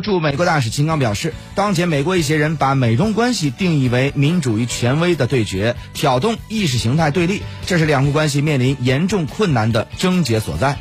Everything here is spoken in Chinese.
驻美国大使秦刚表示当前美国一些人把美中关系定义为民主与权威的对决挑动意识形态对立这是两国关系面临严重困难的症结所在。